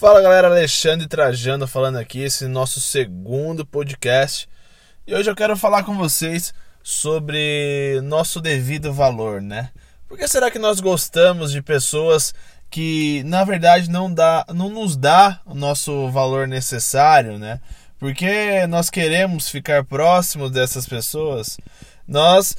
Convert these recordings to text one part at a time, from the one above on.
Fala galera, Alexandre Trajano falando aqui, esse nosso segundo podcast. E hoje eu quero falar com vocês sobre nosso devido valor, né? Por que será que nós gostamos de pessoas que na verdade não dá, não nos dá o nosso valor necessário, né? Porque nós queremos ficar próximos dessas pessoas. Nós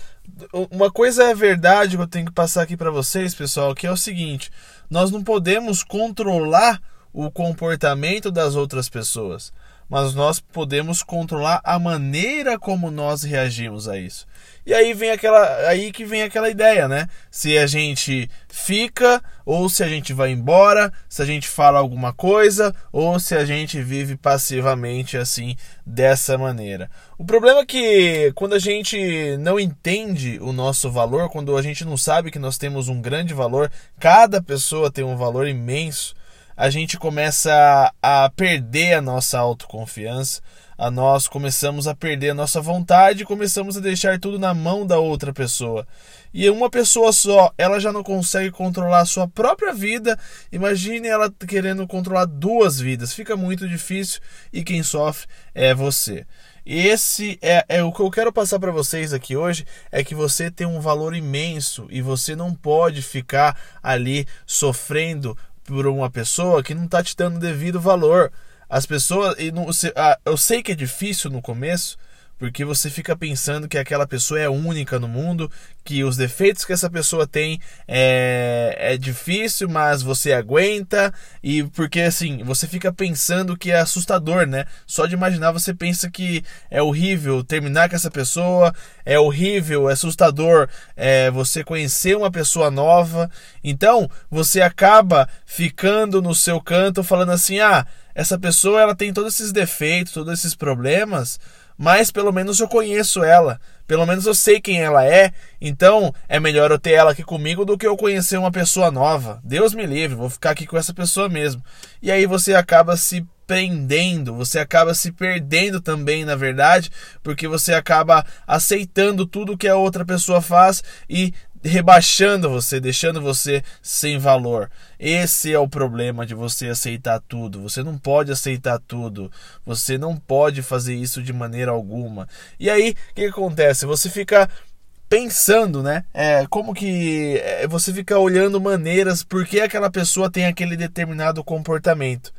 uma coisa é verdade que eu tenho que passar aqui para vocês, pessoal, que é o seguinte: nós não podemos controlar o comportamento das outras pessoas, mas nós podemos controlar a maneira como nós reagimos a isso. E aí vem aquela aí que vem aquela ideia, né? Se a gente fica ou se a gente vai embora, se a gente fala alguma coisa ou se a gente vive passivamente assim dessa maneira. O problema é que quando a gente não entende o nosso valor, quando a gente não sabe que nós temos um grande valor, cada pessoa tem um valor imenso a gente começa a perder a nossa autoconfiança, a nós começamos a perder a nossa vontade, começamos a deixar tudo na mão da outra pessoa. E uma pessoa só, ela já não consegue controlar a sua própria vida. Imagine ela querendo controlar duas vidas, fica muito difícil e quem sofre é você. Esse é, é, o que eu quero passar para vocês aqui hoje é que você tem um valor imenso e você não pode ficar ali sofrendo por uma pessoa que não está te dando devido valor. As pessoas. E não, eu sei que é difícil no começo, porque você fica pensando que aquela pessoa é única no mundo, que os defeitos que essa pessoa tem é, é difícil, mas você aguenta, e porque assim, você fica pensando que é assustador, né? Só de imaginar você pensa que é horrível terminar com essa pessoa, é horrível, é assustador é, você conhecer uma pessoa nova, então você acaba ficando no seu canto falando assim: ah, essa pessoa ela tem todos esses defeitos, todos esses problemas mas pelo menos eu conheço ela, pelo menos eu sei quem ela é, então é melhor eu ter ela aqui comigo do que eu conhecer uma pessoa nova. Deus me livre, vou ficar aqui com essa pessoa mesmo. E aí você acaba se prendendo, você acaba se perdendo também, na verdade, porque você acaba aceitando tudo que a outra pessoa faz e rebaixando você, deixando você sem valor. Esse é o problema de você aceitar tudo. Você não pode aceitar tudo. Você não pode fazer isso de maneira alguma. E aí, o que acontece? Você fica pensando, né? É, como que é, você fica olhando maneiras por que aquela pessoa tem aquele determinado comportamento.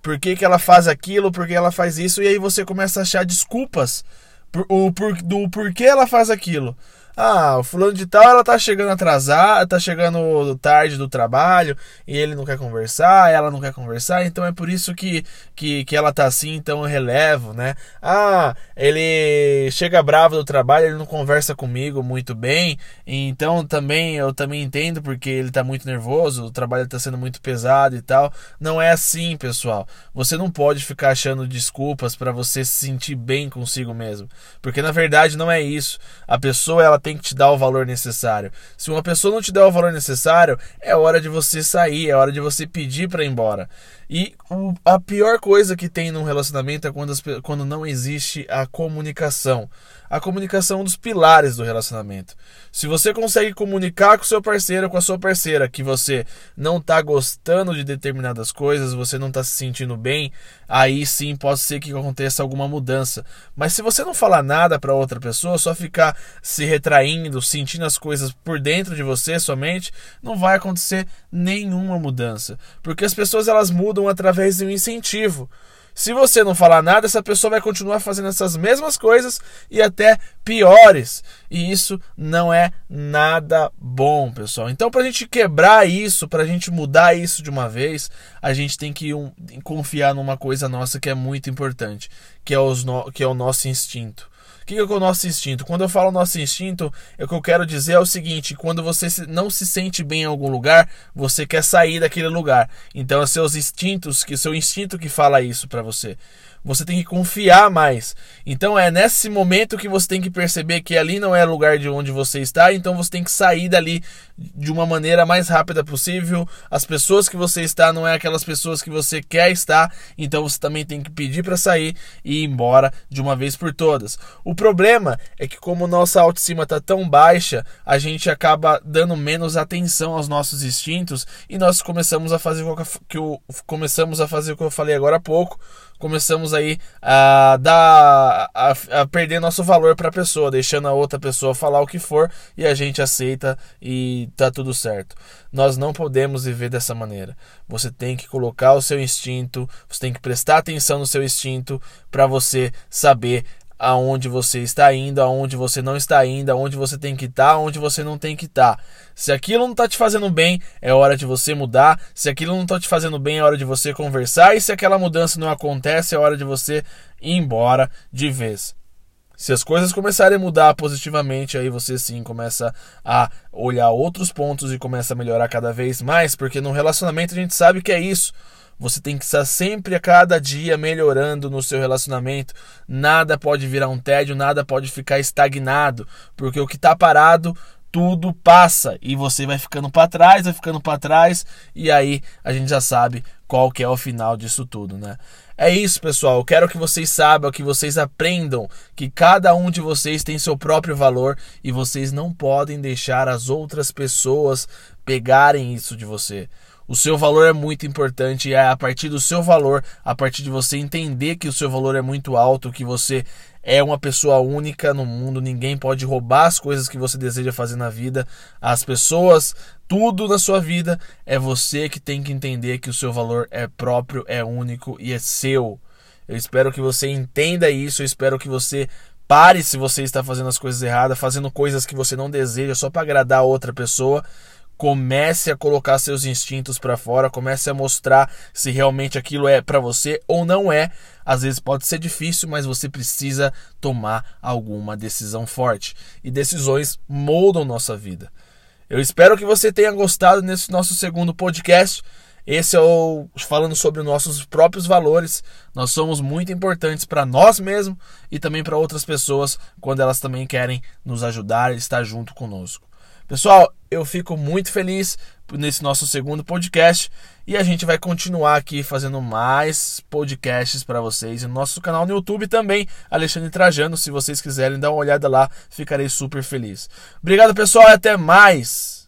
Por que, que ela faz aquilo, por que ela faz isso, e aí você começa a achar desculpas por, o, por, do porquê ela faz aquilo. Ah, o fulano de tal, ela tá chegando atrasada, tá chegando tarde do trabalho e ele não quer conversar, ela não quer conversar, então é por isso que, que, que ela tá assim, então eu relevo, né? Ah, ele chega bravo do trabalho, ele não conversa comigo muito bem, então também eu também entendo porque ele tá muito nervoso, o trabalho tá sendo muito pesado e tal. Não é assim, pessoal. Você não pode ficar achando desculpas para você se sentir bem consigo mesmo, porque na verdade não é isso. A pessoa ela tem que te dar o valor necessário. Se uma pessoa não te der o valor necessário, é hora de você sair, é hora de você pedir para ir embora. E a pior coisa que tem num relacionamento é quando, as, quando não existe a comunicação. A comunicação é um dos pilares do relacionamento. Se você consegue comunicar com seu parceiro, com a sua parceira, que você não está gostando de determinadas coisas, você não está se sentindo bem, aí sim pode ser que aconteça alguma mudança. Mas se você não falar nada para outra pessoa, só ficar se retraindo, sentindo as coisas por dentro de você somente, não vai acontecer nenhuma mudança. Porque as pessoas elas mudam mudam através de um incentivo. Se você não falar nada, essa pessoa vai continuar fazendo essas mesmas coisas e até piores. E isso não é nada bom, pessoal. Então, para a gente quebrar isso, para a gente mudar isso de uma vez, a gente tem que um, confiar numa coisa nossa que é muito importante, que é, os no, que é o nosso instinto. O que é o nosso instinto? Quando eu falo nosso instinto, o que eu quero dizer é o seguinte: quando você não se sente bem em algum lugar, você quer sair daquele lugar. Então é seus instintos, que seu instinto que fala isso para você. Você tem que confiar mais. Então é nesse momento que você tem que perceber que ali não é lugar de onde você está, então você tem que sair dali de uma maneira mais rápida possível. As pessoas que você está não é aquelas pessoas que você quer estar, então você também tem que pedir para sair e ir embora de uma vez por todas. O problema é que como nossa autoestima está tão baixa, a gente acaba dando menos atenção aos nossos instintos e nós começamos a fazer o que eu, começamos a fazer o que eu falei agora há pouco, começamos aí a dar a, a perder nosso valor para a pessoa, deixando a outra pessoa falar o que for e a gente aceita e tá tudo certo. Nós não podemos viver dessa maneira. Você tem que colocar o seu instinto, você tem que prestar atenção no seu instinto para você saber aonde você está indo, aonde você não está indo, aonde você tem que estar, aonde você não tem que estar. Se aquilo não está te fazendo bem, é hora de você mudar. Se aquilo não está te fazendo bem, é hora de você conversar. E se aquela mudança não acontece, é hora de você ir embora de vez. Se as coisas começarem a mudar positivamente, aí você sim começa a olhar outros pontos e começa a melhorar cada vez mais, porque no relacionamento a gente sabe que é isso. Você tem que estar sempre a cada dia melhorando no seu relacionamento. Nada pode virar um tédio, nada pode ficar estagnado, porque o que está parado tudo passa e você vai ficando para trás, vai ficando para trás e aí a gente já sabe qual que é o final disso tudo, né? É isso, pessoal. Eu quero que vocês saibam, que vocês aprendam que cada um de vocês tem seu próprio valor e vocês não podem deixar as outras pessoas pegarem isso de você. O seu valor é muito importante e é a partir do seu valor, a partir de você entender que o seu valor é muito alto, que você é uma pessoa única no mundo, ninguém pode roubar as coisas que você deseja fazer na vida. As pessoas, tudo na sua vida é você que tem que entender que o seu valor é próprio, é único e é seu. Eu espero que você entenda isso, eu espero que você pare se você está fazendo as coisas erradas, fazendo coisas que você não deseja só para agradar a outra pessoa comece a colocar seus instintos para fora, comece a mostrar se realmente aquilo é para você ou não é. Às vezes pode ser difícil, mas você precisa tomar alguma decisão forte. E decisões moldam nossa vida. Eu espero que você tenha gostado nesse nosso segundo podcast. Esse é o falando sobre nossos próprios valores. Nós somos muito importantes para nós mesmos e também para outras pessoas quando elas também querem nos ajudar e estar junto conosco. Pessoal, eu fico muito feliz nesse nosso segundo podcast e a gente vai continuar aqui fazendo mais podcasts para vocês e no nosso canal no YouTube também, Alexandre Trajano. Se vocês quiserem dar uma olhada lá, ficarei super feliz. Obrigado, pessoal, e até mais.